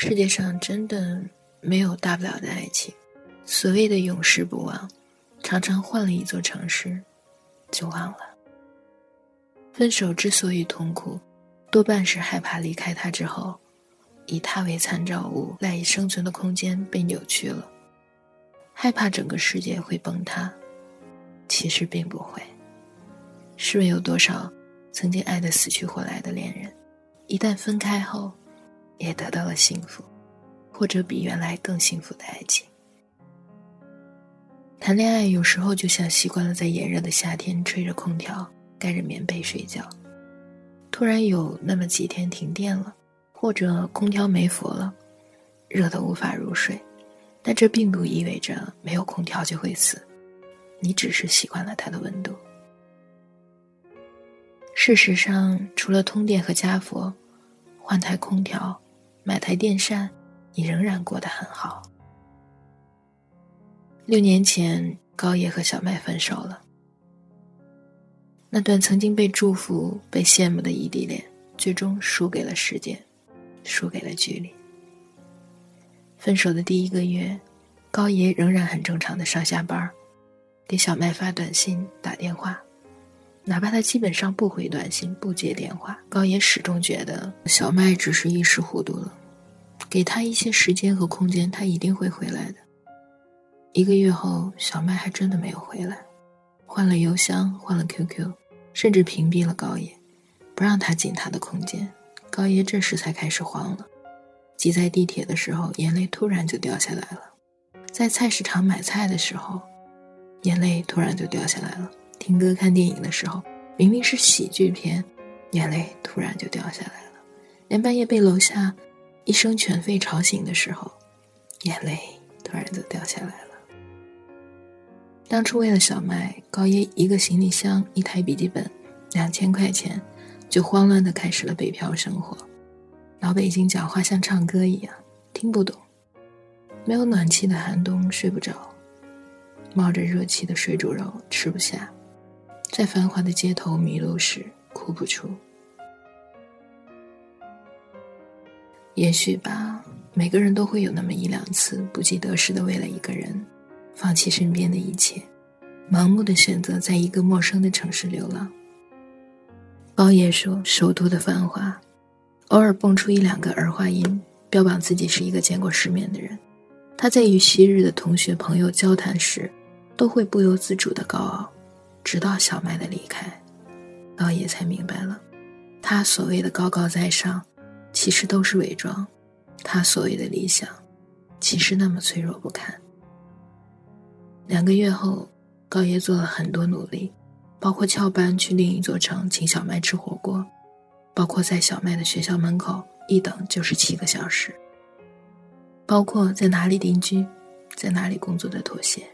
世界上真的没有大不了的爱情，所谓的永世不忘，常常换了一座城市，就忘了。分手之所以痛苦，多半是害怕离开他之后，以他为参照物赖以生存的空间被扭曲了，害怕整个世界会崩塌。其实并不会。试问有多少曾经爱得死去活来的恋人，一旦分开后？也得到了幸福，或者比原来更幸福的爱情。谈恋爱有时候就像习惯了在炎热的夏天吹着空调、盖着棉被睡觉，突然有那么几天停电了，或者空调没佛了，热得无法入睡。但这并不意味着没有空调就会死，你只是习惯了它的温度。事实上，除了通电和加佛，换台空调。买台电扇，你仍然过得很好。六年前，高爷和小麦分手了。那段曾经被祝福、被羡慕的异地恋，最终输给了时间，输给了距离。分手的第一个月，高爷仍然很正常的上下班，给小麦发短信、打电话，哪怕他基本上不回短信、不接电话，高野始终觉得小麦只是一时糊涂了。给他一些时间和空间，他一定会回来的。一个月后，小麦还真的没有回来，换了邮箱，换了 QQ，甚至屏蔽了高野，不让他进他的空间。高野这时才开始慌了，挤在地铁的时候，眼泪突然就掉下来了；在菜市场买菜的时候，眼泪突然就掉下来了；听歌看电影的时候，明明是喜剧片，眼泪突然就掉下来了；连半夜被楼下。一声犬吠吵醒的时候，眼泪突然就掉下来了。当初为了小麦，高爷一个行李箱、一台笔记本、两千块钱，就慌乱的开始了北漂生活。老北京讲话像唱歌一样，听不懂。没有暖气的寒冬睡不着，冒着热气的水煮肉吃不下，在繁华的街头迷路时哭不出。也许吧，每个人都会有那么一两次不计得失的为了一个人，放弃身边的一切，盲目的选择在一个陌生的城市流浪。高野说：“首都的繁华，偶尔蹦出一两个儿化音，标榜自己是一个见过世面的人。他在与昔日的同学朋友交谈时，都会不由自主的高傲。直到小麦的离开，高野才明白了，他所谓的高高在上。”其实都是伪装，他所谓的理想，其实那么脆弱不堪。两个月后，高爷做了很多努力，包括翘班去另一座城请小麦吃火锅，包括在小麦的学校门口一等就是七个小时，包括在哪里定居，在哪里工作的妥协。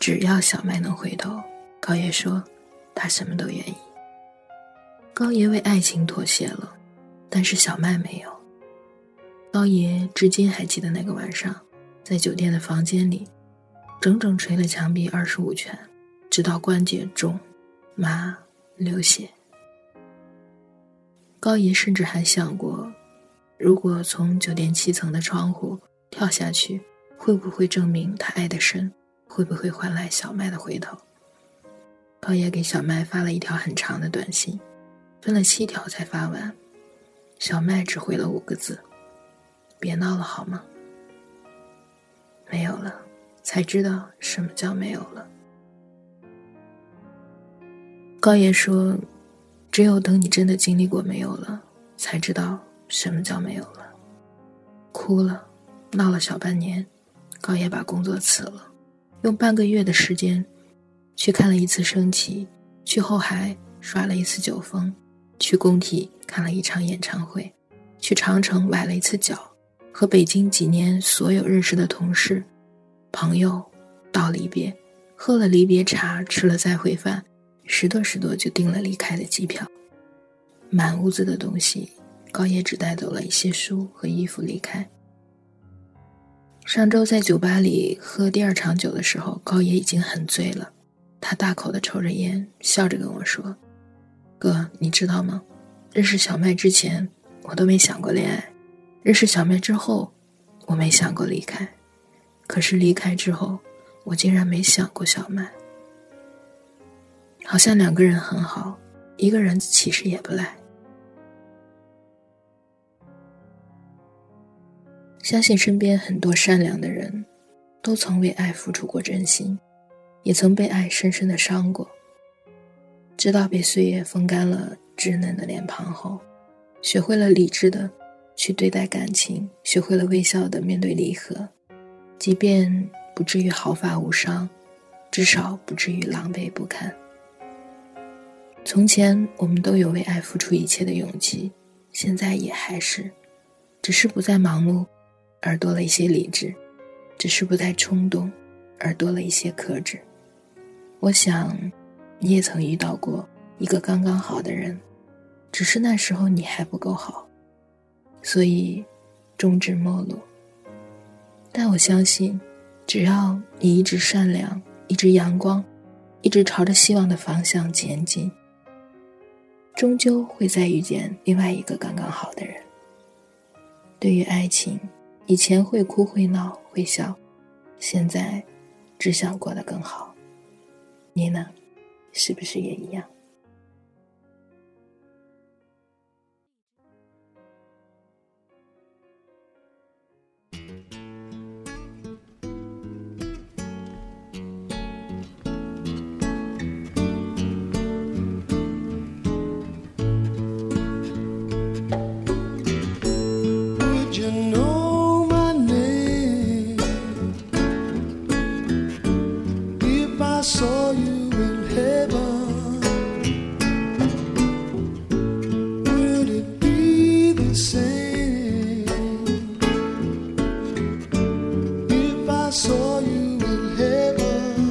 只要小麦能回头，高爷说，他什么都愿意。高爷为爱情妥协了。但是小麦没有。高爷至今还记得那个晚上，在酒店的房间里，整整捶了墙壁二十五拳，直到关节肿、麻、流血。高爷甚至还想过，如果从酒店七层的窗户跳下去，会不会证明他爱得深？会不会换来小麦的回头？高爷给小麦发了一条很长的短信，分了七条才发完。小麦只回了五个字：“别闹了，好吗？”没有了，才知道什么叫没有了。高爷说：“只有等你真的经历过没有了，才知道什么叫没有了。”哭了，闹了小半年，高爷把工作辞了，用半个月的时间，去看了一次升旗，去后海耍了一次酒疯。去工体看了一场演唱会，去长城崴了一次脚，和北京几年所有认识的同事、朋友道离别，喝了离别茶，吃了再会饭，十多十多就订了离开的机票。满屋子的东西，高野只带走了一些书和衣服离开。上周在酒吧里喝第二场酒的时候，高野已经很醉了，他大口的抽着烟，笑着跟我说。哥，你知道吗？认识小麦之前，我都没想过恋爱。认识小麦之后，我没想过离开，可是离开之后，我竟然没想过小麦。好像两个人很好，一个人其实也不赖。相信身边很多善良的人，都曾为爱付出过真心，也曾被爱深深的伤过。直到被岁月风干了稚嫩的脸庞后，学会了理智的去对待感情，学会了微笑的面对离合，即便不至于毫发无伤，至少不至于狼狈不堪。从前我们都有为爱付出一切的勇气，现在也还是，只是不再盲目。而多了一些理智，只是不再冲动，而多了一些克制。我想，你也曾遇到过一个刚刚好的人，只是那时候你还不够好，所以终止陌路。但我相信，只要你一直善良，一直阳光，一直朝着希望的方向前进，终究会再遇见另外一个刚刚好的人。对于爱情。以前会哭会闹会笑，现在只想过得更好。你呢？是不是也一样？I saw you in heaven, would it be the same if I saw you in heaven?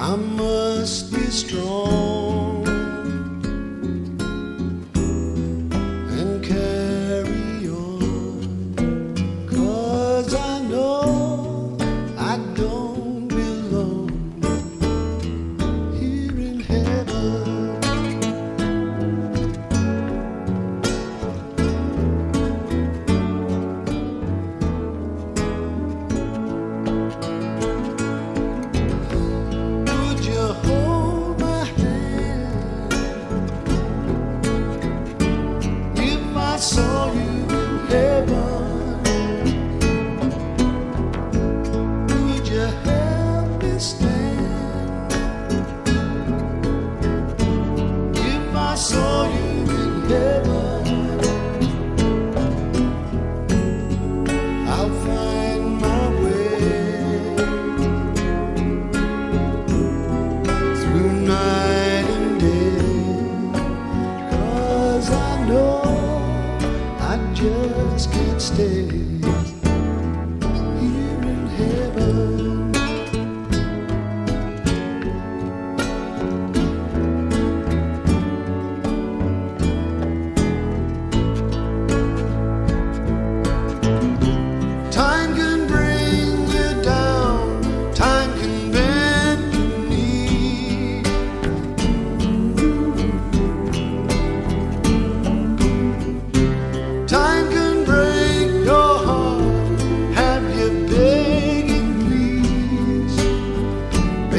I must be strong.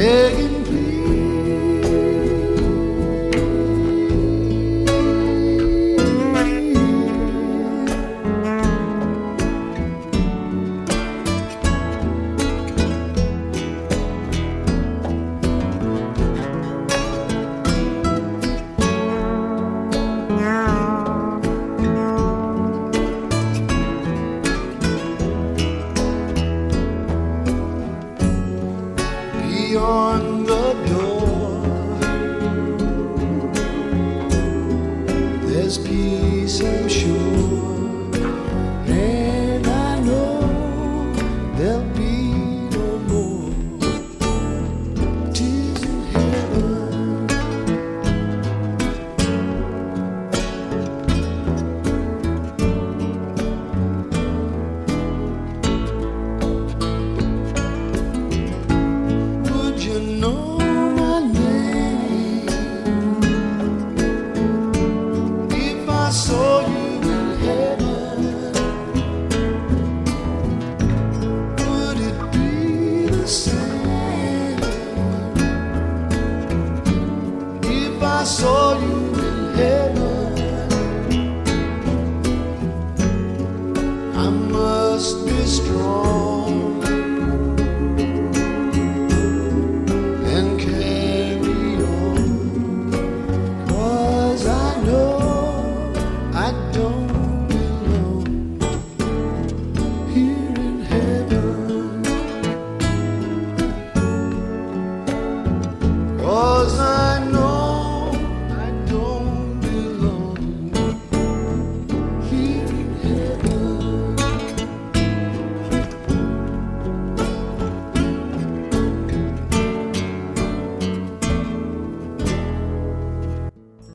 begging strong.